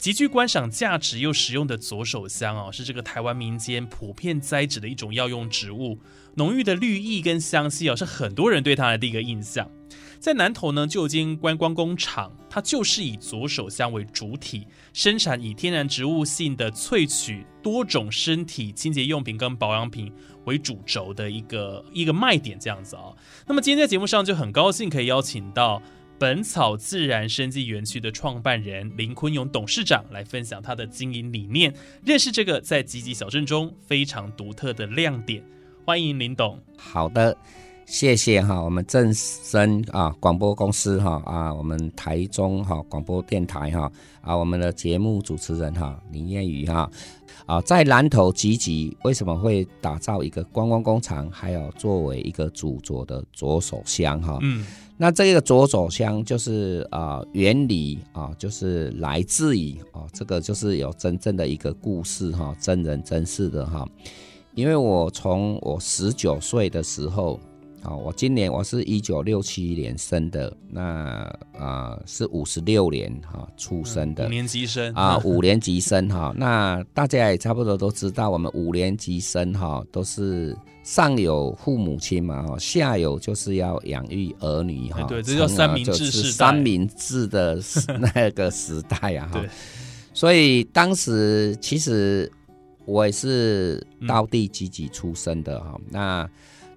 极具观赏价值又实用的左手香哦，是这个台湾民间普遍栽植的一种药用植物，浓郁的绿意跟香气哦，是很多人对它的第一个印象。在南投呢，就有间观光工厂，它就是以左手香为主体，生产以天然植物性的萃取多种身体清洁用品跟保养品为主轴的一个一个卖点，这样子啊。那么今天在节目上就很高兴可以邀请到本草自然生技园区的创办人林坤勇董事长来分享他的经营理念，认识这个在吉吉小镇中非常独特的亮点。欢迎林董。好的。谢谢哈，我们正声啊广播公司哈啊，我们台中哈广播电台哈啊，我们的节目主持人哈林燕宇哈啊，在南投集集为什么会打造一个观光工厂，还有作为一个主佐的左手香哈？嗯，那这个左手香就是啊原理啊，就是来自于啊这个就是有真正的一个故事哈，真人真事的哈，因为我从我十九岁的时候。好，我今年我是一九六七年生的，那啊是五十六年哈出生的，五年级生啊，五年级生哈。那大家也差不多都知道，我们五年级生哈都是上有父母亲嘛哈，下有就是要养育儿女哈。对，这叫三明治时三明治的那个时代啊哈。所以当时其实我也是道地积极出生的哈，那。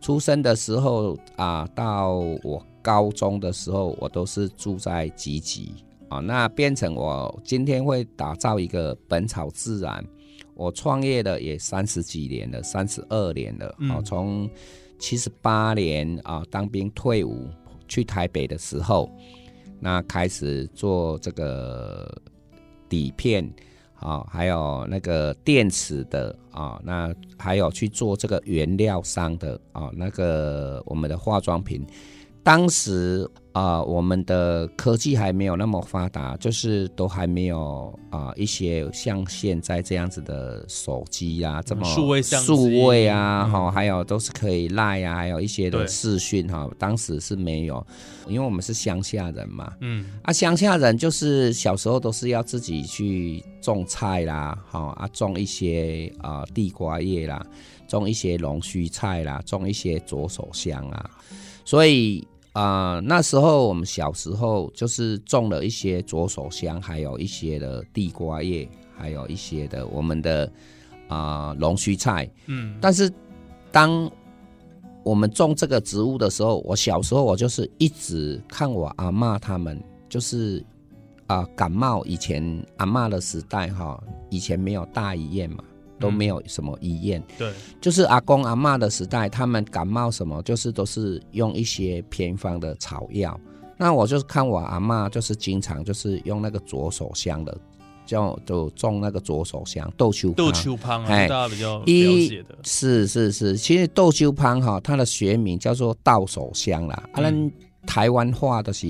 出生的时候啊，到我高中的时候，我都是住在集集啊。那变成我今天会打造一个本草自然，我创业的也三十几年了，三十二年了哦。从七十八年啊当兵退伍去台北的时候，那开始做这个底片。啊，还有那个电池的啊，那还有去做这个原料商的啊，那个我们的化妆品，当时。啊，我们的科技还没有那么发达，就是都还没有啊一些像现在这样子的手机啊，这么数位相数位啊，哈，还有都是可以赖啊，还有一些的视讯哈，当时是没有，因为我们是乡下人嘛，嗯，啊，乡下人就是小时候都是要自己去种菜啦，哈，啊，种一些啊地瓜叶啦，种一些龙须菜啦，种一些左手香啊，所以。啊，那时候我们小时候就是种了一些左手香，还有一些的地瓜叶，还有一些的我们的啊龙须菜。嗯，但是当我们种这个植物的时候，我小时候我就是一直看我阿妈他们，就是啊感冒以前阿妈的时代哈，以前没有大医院嘛。都没有什么医院，对，就是阿公阿妈的时代，他们感冒什么，就是都是用一些偏方的草药。那我就是看我阿妈，就是经常就是用那个左手香的，叫就种那个左手香豆秋豆秋芳，哎，大家比较了解的，是是是，其实豆秋芳哈，它的学名叫做稻手香啦，啊，咱台湾话的是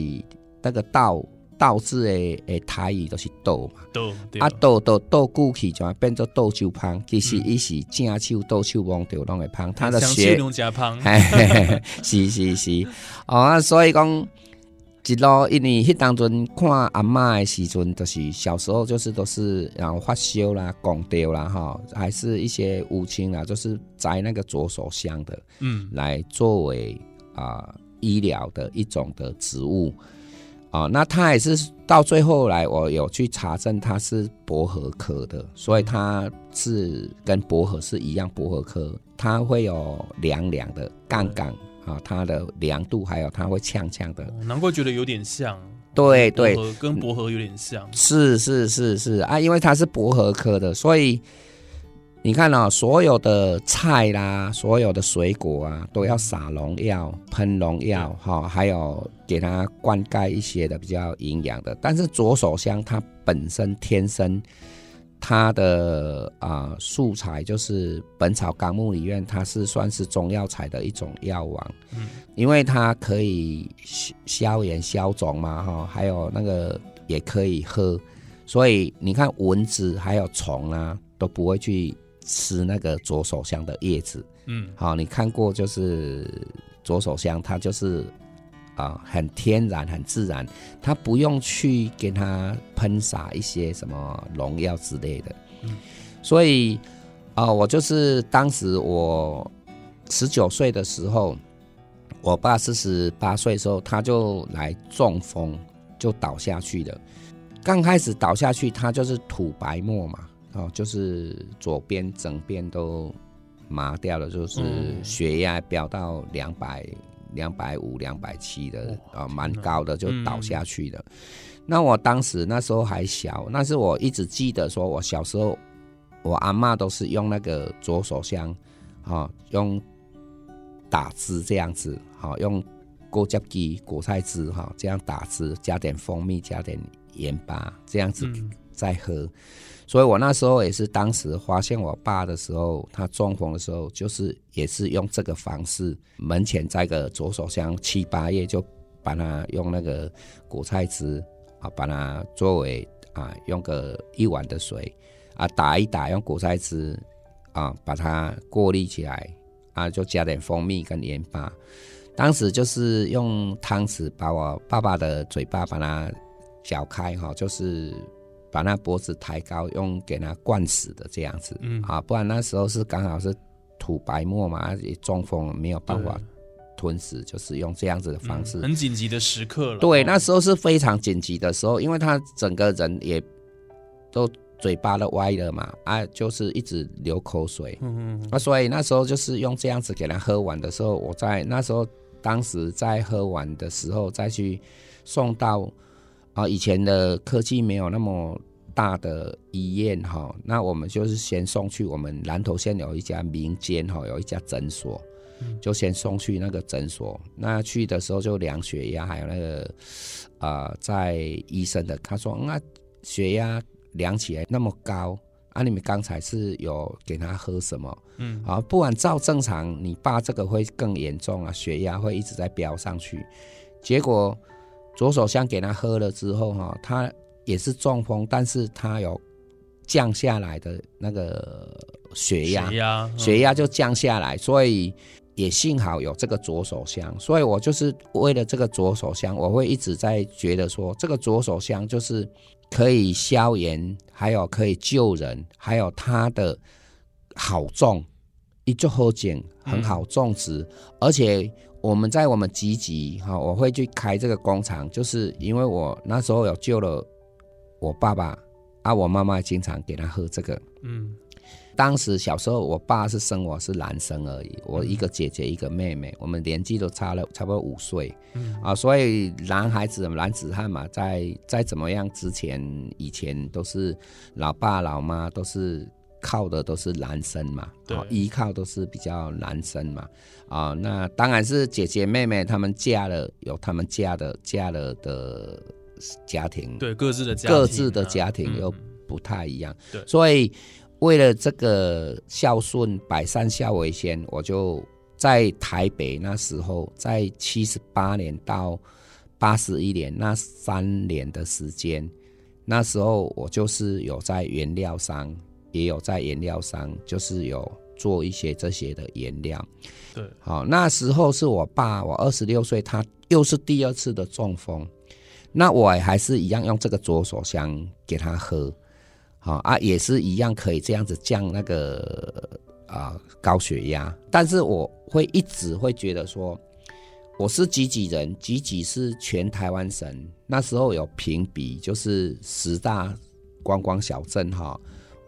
那个稻。倒字的诶台语都是豆嘛，豆啊豆豆豆久去就变做豆酒芳，其实伊是正手豆手忘掉拢会芳，他的血 是是是。哦，所以讲一路因为迄当阵看阿嬷的时阵，就是小时候就是都是然后发烧啦、拱掉啦哈，还是一些乌青啦，就是摘那个左手香的，嗯，来作为啊医疗的一种的植物。啊，那它也是到最后来，我有去查证，它是薄荷科的，所以它是跟薄荷是一样，薄荷科它会有凉凉的杠杠啊，它的凉度还有它会呛呛的，难怪觉得有点像。对对，跟薄荷有点像。是是是是啊，因为它是薄荷科的，所以。你看哦，所有的菜啦，所有的水果啊，都要撒农药、喷农药，哈，还有给它灌溉一些的比较营养的。但是左手香它本身天生它的啊素材就是《本草纲目》里面，它是算是中药材的一种药王，嗯，因为它可以消炎消肿嘛，哈，还有那个也可以喝，所以你看蚊子还有虫啊都不会去。吃那个左手香的叶子，嗯，好，你看过就是左手香，它就是啊，很天然、很自然，它不用去给它喷洒一些什么农药之类的，嗯，所以啊，我就是当时我十九岁的时候，我爸四十八岁的时候，他就来中风，就倒下去了。刚开始倒下去，他就是吐白沫嘛。哦，就是左边整边都麻掉了，就是血压飙到两百、两百五、两百七的啊，蛮高的，就倒下去了。那我当时那时候还小，那是我一直记得，说我小时候，我阿妈都是用那个左手香，啊，用打汁这样子，好，用果汁机果菜汁哈，这样打汁，加点蜂蜜，加点盐巴，这样子再喝。所以我那时候也是当时发现我爸的时候，他中风的时候，就是也是用这个方式，门前栽个左手香七八叶，就把它用那个果菜汁啊，把它作为啊，用个一碗的水啊打一打，用果菜汁啊把它过滤起来啊，就加点蜂蜜跟盐巴。当时就是用汤匙把我爸爸的嘴巴把它搅开哈，就是。把那脖子抬高，用给他灌死的这样子，嗯啊，不然那时候是刚好是吐白沫嘛，也中风没有办法吞食，就是用这样子的方式。很紧急的时刻了。对，那时候是非常紧急的时候，因为他整个人也都嘴巴都歪了嘛，啊，就是一直流口水。嗯嗯。那所以那时候就是用这样子给他喝完的时候，我在那时候当时在喝完的时候再去送到。啊，以前的科技没有那么大的医院哈，那我们就是先送去我们南投县有一家民间哈，有一家诊所，就先送去那个诊所。那去的时候就量血压，还有那个啊，在医生的他说，那血压量起来那么高，啊，你们刚才是有给他喝什么？嗯，啊，不然照正常，你爸这个会更严重啊，血压会一直在飙上去，结果。左手香给他喝了之后，哈，他也是中风，但是他有降下来的那个血压，血压，血压就降下来，所以也幸好有这个左手香，所以我就是为了这个左手香，我会一直在觉得说，这个左手香就是可以消炎，还有可以救人，还有它的好种，一就好种，很好种植，而且。我们在我们积极哈，我会去开这个工厂，就是因为我那时候有救了我爸爸啊，我妈妈经常给他喝这个。嗯，当时小时候我爸是生我是男生而已，我一个姐姐一个妹妹，我们年纪都差了差不多五岁。嗯啊，所以男孩子男子汉嘛，在在怎么样之前以前都是老爸老妈都是。靠的都是男生嘛，对，依靠都是比较男生嘛，啊，那当然是姐姐妹妹他们嫁了，有他们嫁的嫁了的家庭，对，各自的家各自的家庭又不太一样，对，所以为了这个孝顺百善孝为先，我就在台北那时候，在七十八年到八十一年那三年的时间，那时候我就是有在原料商。也有在颜料商，就是有做一些这些的颜料。对，好，那时候是我爸，我二十六岁，他又是第二次的中风，那我还是一样用这个左手香给他喝，好啊，也是一样可以这样子降那个啊高血压，但是我会一直会觉得说，我是几几人，几几是全台湾省那时候有评比，就是十大观光小镇哈，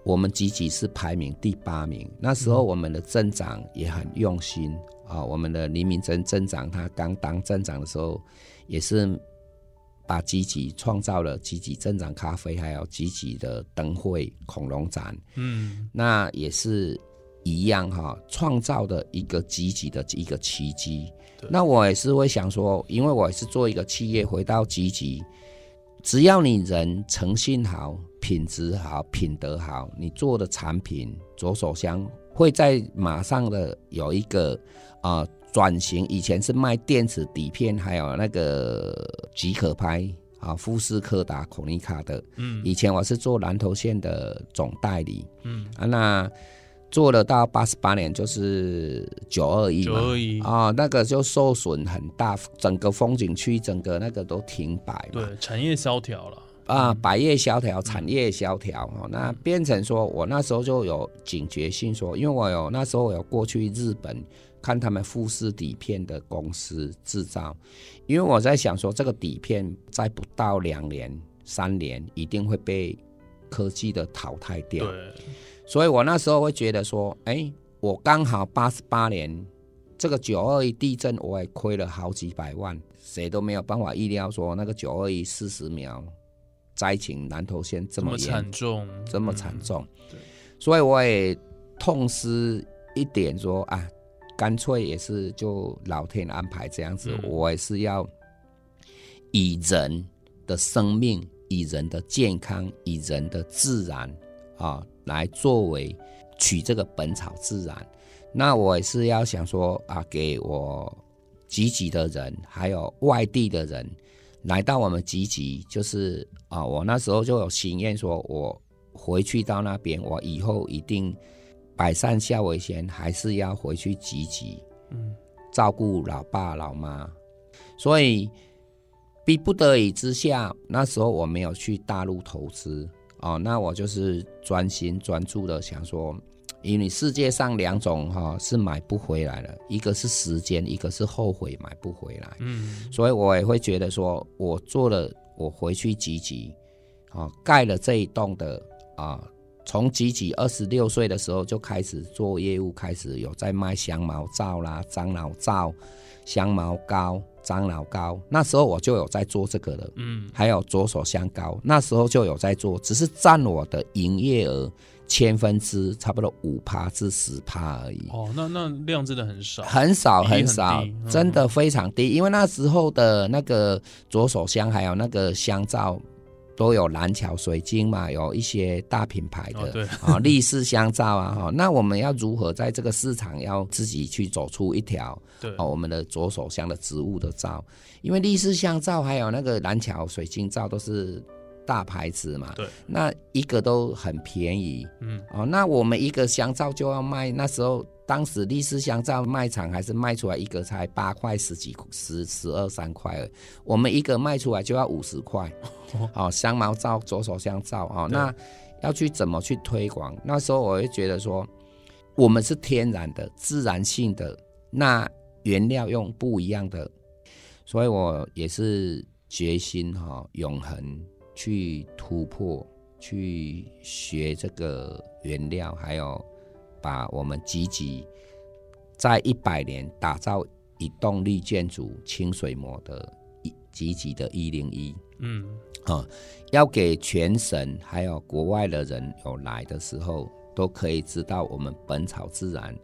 我们集集是排名第八名。那时候我们的镇长也很用心啊，我们的黎明镇镇长他刚当镇长的时候，也是把集集创造了集集镇长咖啡，还有集集的灯会恐龙展，嗯，那也是一样哈，创造的一个积极的一个奇迹。那我也是会想说，因为我也是做一个企业，回到积极，只要你人诚信好、品质好、品德好，你做的产品左手香会在马上的有一个啊转型。以前是卖电子底片，还有那个即可拍啊，富士、柯达、孔尼卡的。嗯，以前我是做南投县的总代理。嗯啊，那。做了到八十八年，就是九二一嘛，啊，那个就受损很大，整个风景区，整个那个都停摆，对，产业萧条了啊，百业萧条，产业萧条，哦，那变成说我那时候就有警觉性，说，因为我有那时候我有过去日本看他们富士底片的公司制造，因为我在想说，这个底片在不到两年、三年一定会被科技的淘汰掉。对。所以我那时候会觉得说，哎，我刚好八十八年这个九二一地震，我也亏了好几百万，谁都没有办法预料说那个九二一四十秒灾情南投县这么惨重，这么惨重。所以我也痛失一点，说啊，干脆也是就老天安排这样子，我也是要以人的生命、以人的健康、以人的自然啊。来作为取这个本草自然，那我也是要想说啊，给我积极的人，还有外地的人来到我们集集，就是啊，我那时候就有心愿，说我回去到那边，我以后一定百善孝为先，还是要回去集集，嗯，照顾老爸老妈，所以逼不得已之下，那时候我没有去大陆投资。哦，那我就是专心专注的想说，因为世界上两种哈是买不回来的，一个是时间，一个是后悔买不回来。嗯，所以我也会觉得说，我做了，我回去积极，啊，盖了这一栋的啊，从积极二十六岁的时候就开始做业务，开始有在卖香茅皂啦、樟脑皂、香茅膏。樟脑膏，那时候我就有在做这个了，嗯，还有左手香膏，那时候就有在做，只是占我的营业额千分之差不多五趴至十趴而已。哦，那那量真的很少，很少很少，真的非常低，因为那时候的那个左手香还有那个香皂。都有蓝桥水晶嘛，有一些大品牌的啊，立式香皂啊，哈，那我们要如何在这个市场要自己去走出一条，对，哦，我们的左手香的植物的皂，因为立式香皂还有那个蓝桥水晶皂都是大牌子嘛，对，那一个都很便宜，嗯，哦，那我们一个香皂就要卖那时候。当时立式香皂卖场还是卖出来一个才八块十几十十二三块，我们一个卖出来就要五十块。哦，香茅皂左手香皂哦，那要去怎么去推广？那时候我会觉得说，我们是天然的、自然性的，那原料用不一样的，所以我也是决心哈，永恒去突破，去学这个原料，还有。把我们积极在一百年打造一栋绿建筑清水模的一积极的一零一，嗯，啊，要给全省还有国外的人有来的时候，都可以知道我们本草自然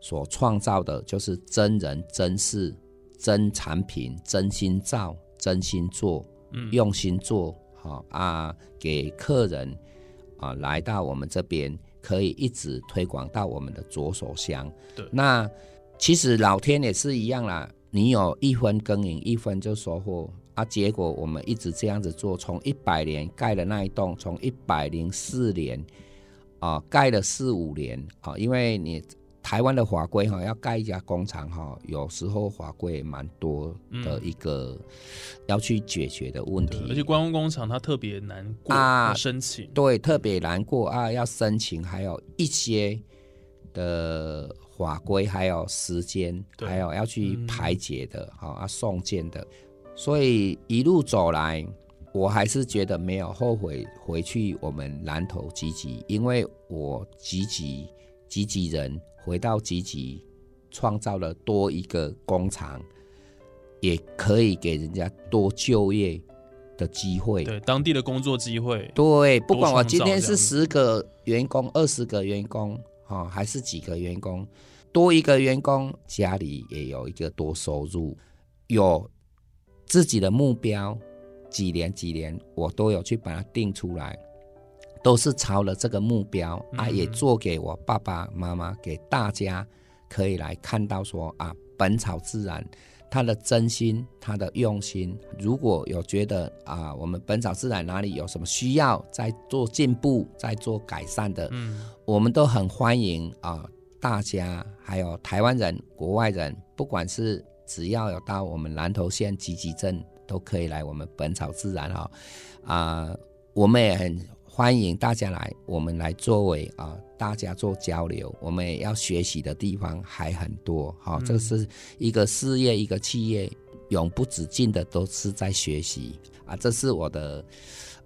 所创造的就是真人真事真产品真心造真心做，嗯，用心做，好啊，给客人啊来到我们这边。可以一直推广到我们的左手香。对，那其实老天也是一样啦。你有一分耕耘，一分就收获啊。结果我们一直这样子做，从一百年盖的那一栋，从一百零四年啊盖了四五年啊，因为你。台湾的法规哈，要盖一家工厂哈，有时候法规蛮多的一个要去解决的问题。而且观光工厂它特别难过啊，申请。对特别难过啊，要申请，还有一些的法规，还有时间，对。还有要去嗯排解的，好、啊送件的，所以一路走来，我还是觉得没有后悔回去我们南投集集，因为我集集集集人回到集集，创造了多一个工厂，也可以给人家多就业的机会。对当地的工作机会，对，不管我今天是十个员工、二十个员工，哈、还是几个员工，多一个员工，家里也有一个多收入，有自己的目标，几年几年我都有去把它定出来，都是朝了这个目标、啊，嗯也做给我爸爸妈妈，给大家可以来看到说啊，本草自然。他的真心，他的用心，如果有觉得啊，我们本草自然哪里有什么需要再做进步、再做改善的，嗯，我们都很欢迎啊，大家还有台湾人、国外人，不管是只要有到我们南投县集集镇，都可以来我们本草自然哈啊、我们也很欢迎大家来，我们来作为啊、大家做交流，我们也要学习的地方还很多哈、嗯这是一个事业，一个企业永不止境的都是在学习啊，这是我的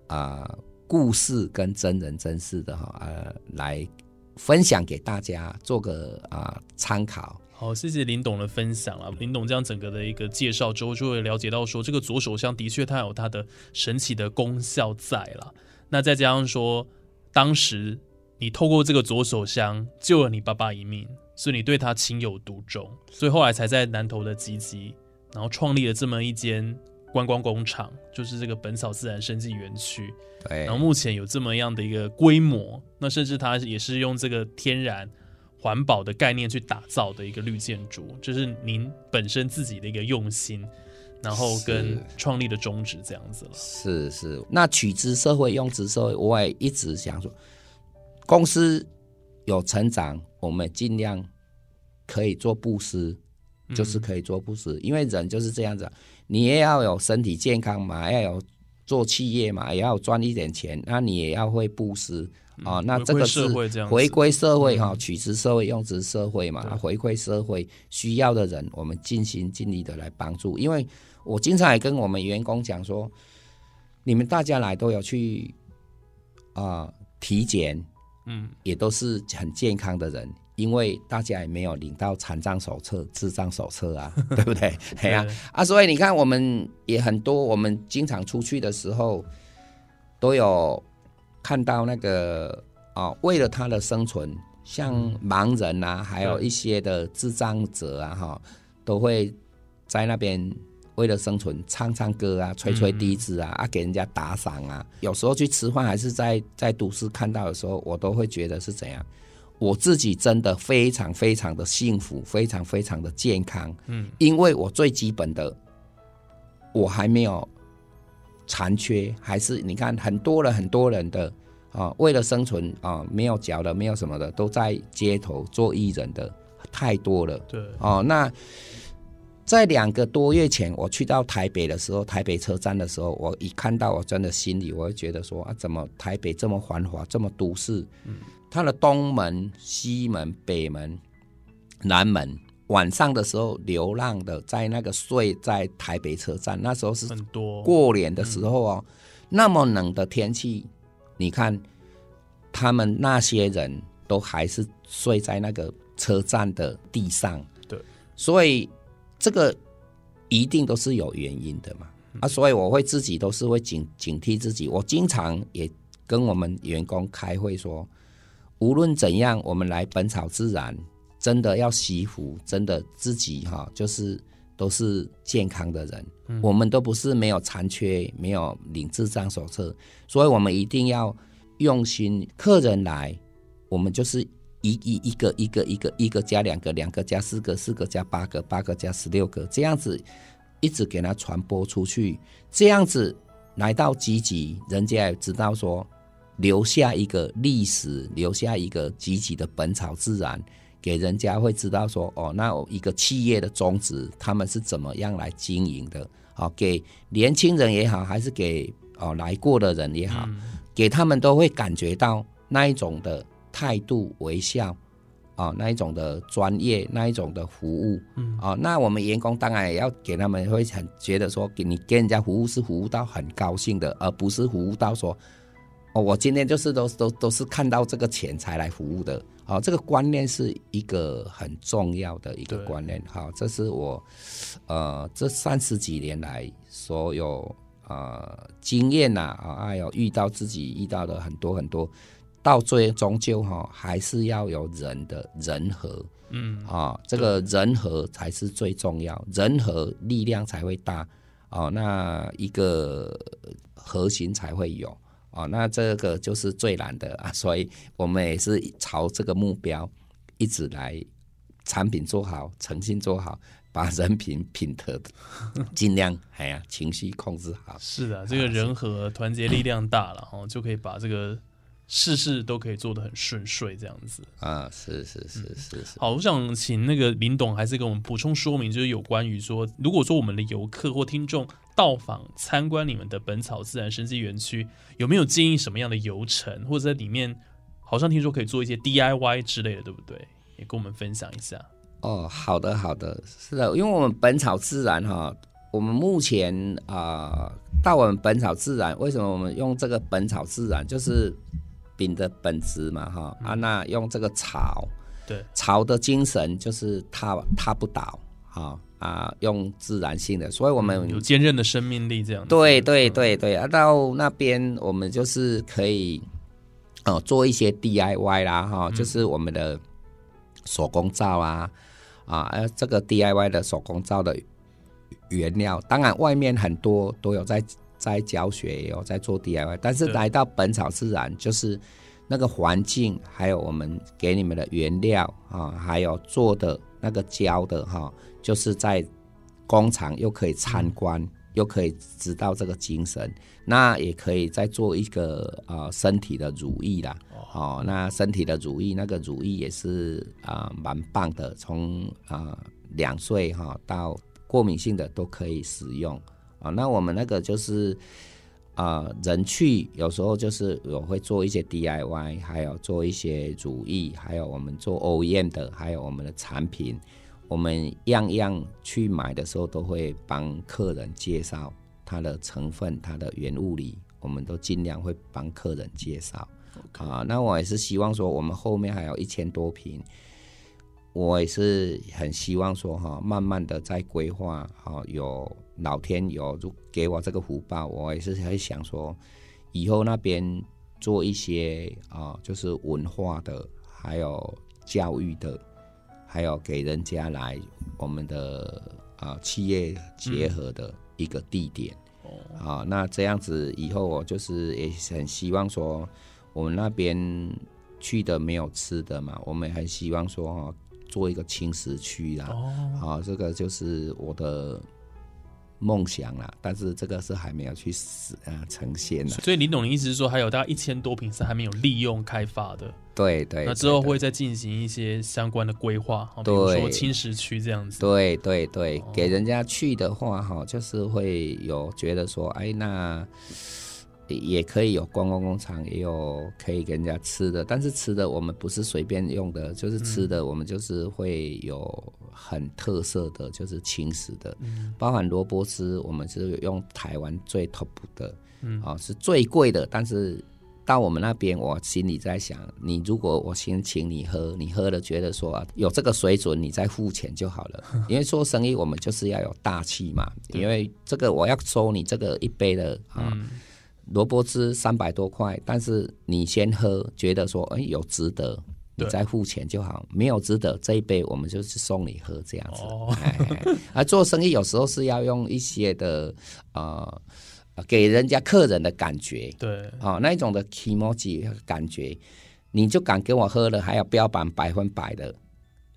啊、故事跟真人真事的哈呃来分享给大家做个啊、参考。好，谢谢林董的分享啊。林董这样整个的一个介绍之后，就会了解到说，这个左手香的确它有它的神奇的功效在啦。那再加上说，当时你透过这个左手香救了你爸爸一命，所以你对他情有独钟，所以后来才在南投的集集，然后创立了这么一间观光工厂，就是这个本草自然生技园区。对然后目前有这么样的一个规模，那甚至它也是用这个天然环保的概念去打造的一个绿建筑，这是您本身自己的一个用心，然后跟是。创立的宗旨这样子了。是。是，那取之社会，用之社会，我也一直想说，公司有成长，我们尽量可以做布施，就是可以做布施，因为人就是这样子啊，你也要有身体健康嘛，要有做企业嘛，也要赚一点钱，那你也要会布施啊、那这个是回归社会哈、嗯取之社会，用之社会嘛，对。回馈社会需要的人，我们尽心尽力的来帮助。因为我经常也跟我们员工讲说，你们大家来都有去啊、体检，嗯，也都是很健康的人，因为大家也没有领到残障手册、智障手册啊，对不对？哎呀、对啊，所以你看，我们也很多，我们经常出去的时候，都有看到那个啊、为了他的生存，像盲人啊，还有一些的智障者啊，哈，都会在那边为了生存唱唱歌啊，吹吹笛子啊，啊，给人家打赏啊。有时候去吃饭，还是在在都市看到的时候，我都会觉得是怎样。我自己真的非常非常的幸福，非常非常的健康，嗯，因为我最基本的，我还没有残缺，还是你看很多人很多人的啊，为了生存啊，没有脚的，没有什么的，都在街头做艺人的太多了。对，哦，那在两个多月前，我去到台北的时候，台北车站的时候，我一看到，我真的心里我会觉得说啊，怎么台北这么繁华，这么都市？嗯，它的东门、西门、北门、南门，晚上的时候流浪的在那个睡在台北车站，那时候是很多。过年的时候哦，那么冷的天气，你看他们那些人都还是睡在那个车站的地上，对，所以这个一定都是有原因的嘛。啊，所以我会自己都是会警警惕自己，我经常也跟我们员工开会说，无论怎样，我们来本草自然，真的要惜福，真的自己哈、就是都是健康的人，我们都不是没有残缺，没有领智障手册，所以我们一定要用心。客人来，我们就是一一一个一个一个一个加两个，两个加四个，四个加八个，八个加十六个，这样子一直给它传播出去，这样子来到积极，人家也知道说留下一个历史，留下一个积极的本草自然。给人家会知道说，哦，那一个企业的宗旨，他们是怎么样来经营的？好、给年轻人也好，还是给哦来过的人也好，给他们都会感觉到那一种的态度、微笑，啊那一种的专业那一种的服务，嗯。啊，那我们员工当然也要给他们会很觉得说，给你给人家服务是服务到很高兴的，而不是服务到说，哦，我今天就是都都都是看到这个钱才来服务的，啊，这个观念是一个很重要的一个观念，好，这是我呃这三十几年来所有呃经验呐啊，还有遇到自己遇到的很多很多，到最终究哈、还是要有人的人和。嗯啊、这个人和才是最重要，人和力量才会大哦，那一个核心才会有哦，那这个就是最难的啊，所以我们也是朝这个目标一直来，产品做好，诚信做好，把人品品德 尽量哎呀情绪控制好，是的，这个人和团结力量大了哈，就可以把这个事事都可以做得很顺遂，这样子。啊，是是是是是，好，我想请那个林董还是给我们补充说明，就是有关于说，如果说我们的游客或听众到访参观你们的本草自然生机园区，有没有建议什么样的游程，或者在里面，好像听说可以做一些 DIY 之类的，对不对？也跟我们分享一下。哦，好的，好的，是的，因为我们本草自然哈，我们目前啊、到我们本草自然，为什么我们用这个本草自然，就是丙的本质嘛哈、啊，那用这个草，对，草的精神就是踏踏不倒哈。啊用自然性的，所以我们有坚韧的生命力，这样子。对对对对，啊，到那边我们就是可以哦做一些 DIY 啦哈，就是我们的手工皂啊啊，呃，这个 DIY 的手工皂的原料，当然外面很多都有在在教学，也有在做 DIY，但是来到本草自然就是。那个环境，还有我们给你们的原料啊，还有做的那个胶的哈、就是在工厂又可以参观，又可以知道这个精神，那也可以再做一个呃身体的乳液啦。哦，那身体的乳液，那个乳液也是啊、蛮棒的，从啊两岁哈到过敏性的都可以使用啊、那我们那个就是啊、人去有时候就是我会做一些 DIY，还有做一些主意，还有我们做 OEM 的，还有我们的产品。我们样样去买的时候，都会帮客人介绍它的成分、它的原物理，我们都尽量会帮客人介绍。啊，那我也是希望说，我们后面还有一千多平，我也是很希望说哈，慢慢的在规划，哈，有老天有如给我这个福报，我也是会想说，以后那边做一些啊，就是文化的，还有教育的，还有给人家来我们的啊企业结合的一个地点。啊，那这样子以后我就是也很希望说，我们那边去的没有吃的嘛，我们也很希望说哦，做一个轻食区啦。哦，啊，这个就是我的梦想啦，但是这个是还没有去实呃呈现的。所以林董的意思是说，还有大概一千多平是还没有利用开发的，对对，那之后对会再进行一些相关的规划，好比如说对轻食区这样子。对对对哦，给人家去的话哈，就是会有觉得说，哎，那也可以有观光工厂，也有可以给人家吃的，但是吃的我们不是随便用的，就是吃的我们就是会有很特色的，就是轻食的，包含萝卜丝，我们是用台湾最 top 的，嗯啊、是最贵的，但是。到我们那边，我心里在想，你如果我先请你喝，你喝了觉得说、啊、有这个水准，你再付钱就好了。因为做生意我们就是要有大气嘛。因为这个我要收你这个一杯的啊嗯，萝卜汁三百多块，但是你先喝，觉得说哎有值得，你再付钱就好。没有值得这一杯我们就是送你喝这样子。哦，哎，而做生意有时候是要用一些的呃，呃给人家客人的感觉。对，哦，那一种的 emoji 感觉，你就敢给我喝了，还有标榜百分百的，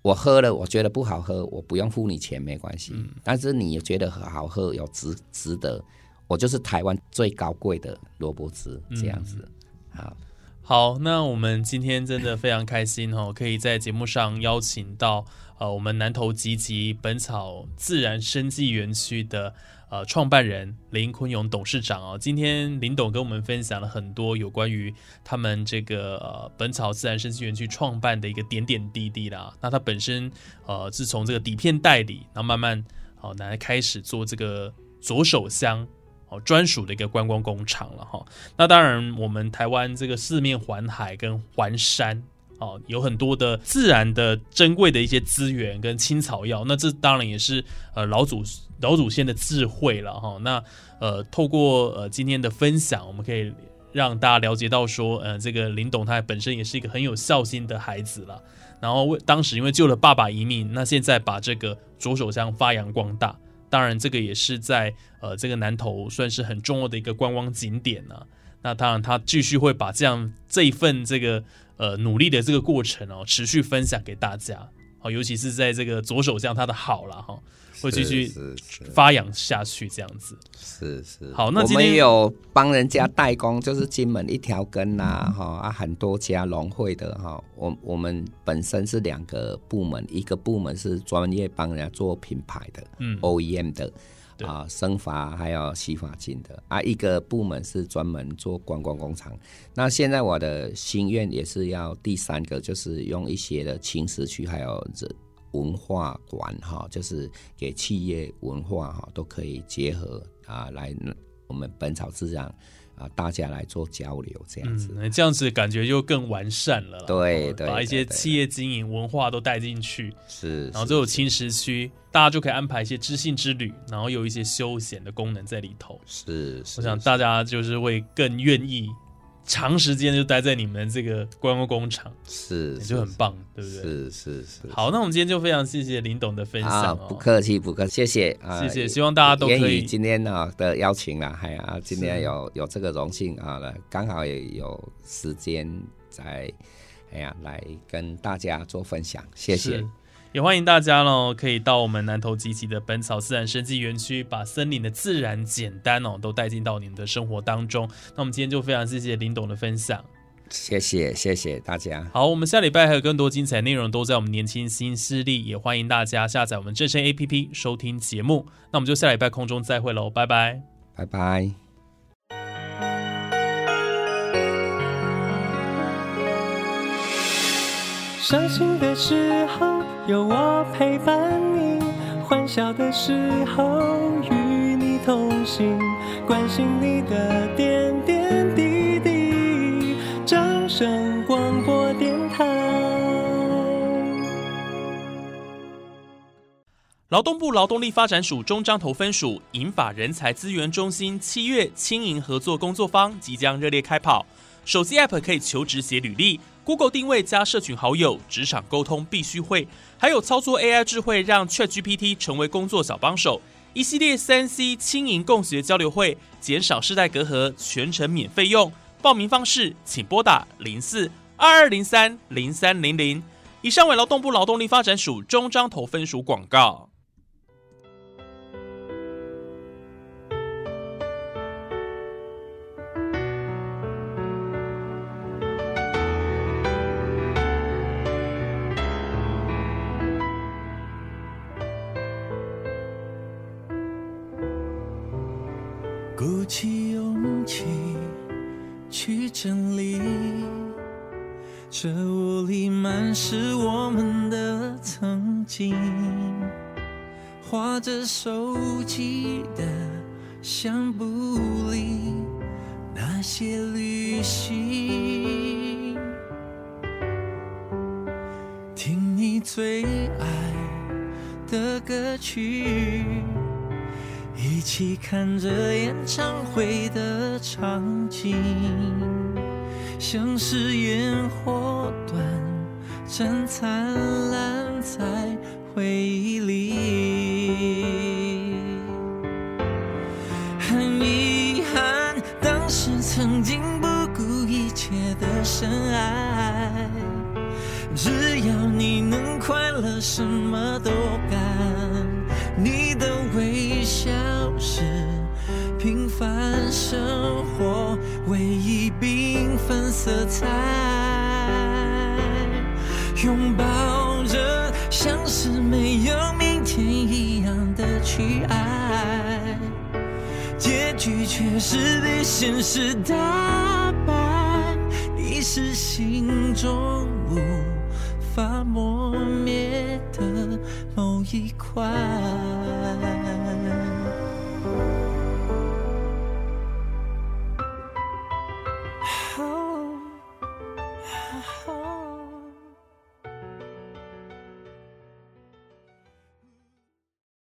我喝了，我觉得不好喝，我不用付你钱没关系。但是你觉得好喝，有值值得，我就是台湾最高贵的萝卜汁这样子。好，好，那我们今天真的非常开心哦，可以在节目上邀请到呃我们南投集集本草自然生技园区的呃创办人林坤勇董事长哦。今天林董跟我们分享了很多有关于他们这个呃本草自然生技园区创办的一个点点滴滴啦。那他本身呃是从这个底片代理，然后慢慢好来开始做这个左手香。哦，专属的一个观光工厂了哈。那当然，我们台湾这个四面环海跟环山哦，有很多的自然的珍贵的一些资源跟青草药。那这当然也是呃老祖老祖先的智慧了哈。那呃，透过呃今天的分享，我们可以让大家了解到说，呃，这个林董他本身也是一个很有孝心的孩子了。然后为当时因为救了爸爸一命，那现在把这个左手香发扬光大。当然，这个也是在呃这个南投算是很重要的一个观光景点呢。那当然，他继续会把这样这一份这个呃努力的这个过程哦，持续分享给大家。好，尤其是在这个左手上，他的好了哈。会继续发扬下去，这样子是是好。那我们有帮人家代工，就是金门一条根呐，哈啊，很多家农会的哈。我我们本身是两个部门，一个部门是专业帮人家做品牌的，嗯，OEM 的啊，生发还有洗发精的啊，一个部门是专门做观光工厂。那现在我的心愿也是要第三个，就是用一些的青石区还有这。文化馆哈，就是给企业文化哈都可以结合啊，来我们本草自然啊，大家来做交流这样子，这样子感觉就更完善了。对对，把一些企业经营文化都带进去，是，然后就有轻食区，大家就可以安排一些知性之旅，然后有一些休闲的功能在里头。是，我想大家就是会更愿意。长时间就待在你们这个观光工厂，是就很棒，对不对？是是是。好，那我们今天就非常谢谢林董的分享不客气不客气，谢谢啊，谢谢。希望大家都可以今天啊的邀请了，还啊，今天有有这个荣幸啊，刚好也有时间在，哎呀，来跟大家做分享，谢谢。也欢迎大家呢，可以到我们南投集集的本草自然生机园区，把森林的自然简单哦，都带进到你们的生活当中。那我们今天就非常谢谢林董的分享，谢谢谢谢大家。好，我们下礼拜还有更多精彩内容都在我们年轻新势力，也欢迎大家下载我们正声 A P P 收听节目。那我们就下礼拜空中再会喽，拜拜，拜拜。伤心的时候。有我陪伴你，欢笑的时候与你同行，关心你的点点滴滴。掌声广播电台。劳动部劳动力发展署中彰投分署银发人才资源中心七月轻盈合作工作坊即将热烈开跑，手机 App 可以求职写履历。Google 定位加社群好友，职场沟通必须会，还有操作 AI 智慧，让 ChatGPT 成为工作小帮手。一系列三 C 轻盈共学交流会，减少世代隔阂，全程免费用。报名方式请拨打零四二二零三零三零零。以上为劳动部劳动力发展署中彰投分署广告。鼓起勇气去整理，这屋里满是我们的曾经，画着手机的相簿里那些旅行，听你最爱的歌曲。一起看着演唱会的场景，像是烟火短暂灿烂在回忆里。很遗憾，当时曾经不顾一切的深爱，只要你能快乐，什么都干。你的微笑凡生活唯一缤纷色彩，拥抱着像是没有明天一样的去爱。结局却是被现实打败，你是心中无法磨灭的某一块。